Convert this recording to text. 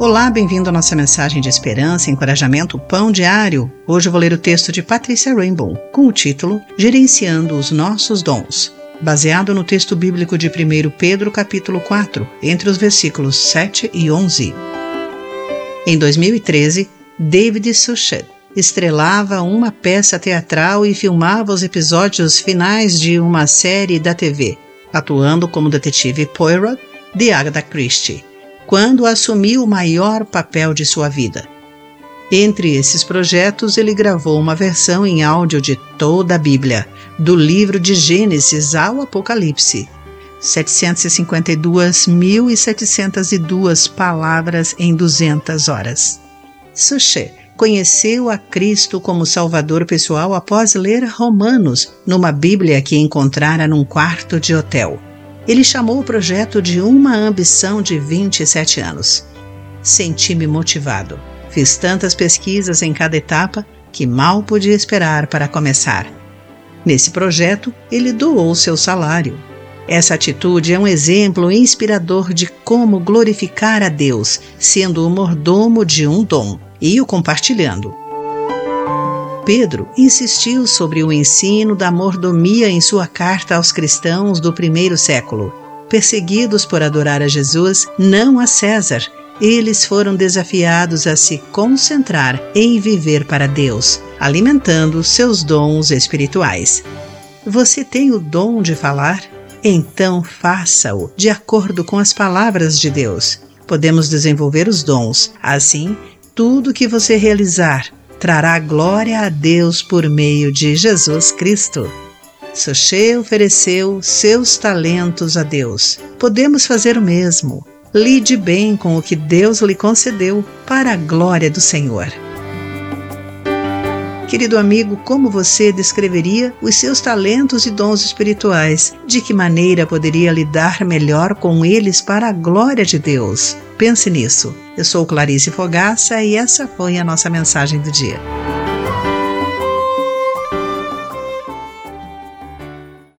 Olá, bem-vindo à nossa mensagem de esperança, encorajamento, pão diário. Hoje vou ler o texto de Patrícia Rainbow, com o título Gerenciando os Nossos Dons, baseado no texto bíblico de 1 Pedro, capítulo 4, entre os versículos 7 e 11. Em 2013, David Suchet estrelava uma peça teatral e filmava os episódios finais de uma série da TV, atuando como detetive Poirot de Agatha Christie quando assumiu o maior papel de sua vida. Entre esses projetos, ele gravou uma versão em áudio de toda a Bíblia, do livro de Gênesis ao Apocalipse. 752.702 palavras em 200 horas. Suchet conheceu a Cristo como Salvador pessoal após ler Romanos, numa Bíblia que encontrara num quarto de hotel. Ele chamou o projeto de uma ambição de 27 anos. Senti-me motivado. Fiz tantas pesquisas em cada etapa que mal podia esperar para começar. Nesse projeto, ele doou seu salário. Essa atitude é um exemplo inspirador de como glorificar a Deus, sendo o mordomo de um dom e o compartilhando. Pedro insistiu sobre o ensino da mordomia em sua carta aos cristãos do primeiro século. Perseguidos por adorar a Jesus, não a César, eles foram desafiados a se concentrar em viver para Deus, alimentando seus dons espirituais. Você tem o dom de falar? Então faça-o de acordo com as palavras de Deus. Podemos desenvolver os dons. Assim, tudo que você realizar trará glória a Deus por meio de Jesus Cristo. Soche ofereceu seus talentos a Deus. Podemos fazer o mesmo. Lide bem com o que Deus lhe concedeu para a glória do Senhor. Querido amigo, como você descreveria os seus talentos e dons espirituais? De que maneira poderia lidar melhor com eles para a glória de Deus? Pense nisso. Eu sou Clarice Fogaça e essa foi a nossa mensagem do dia.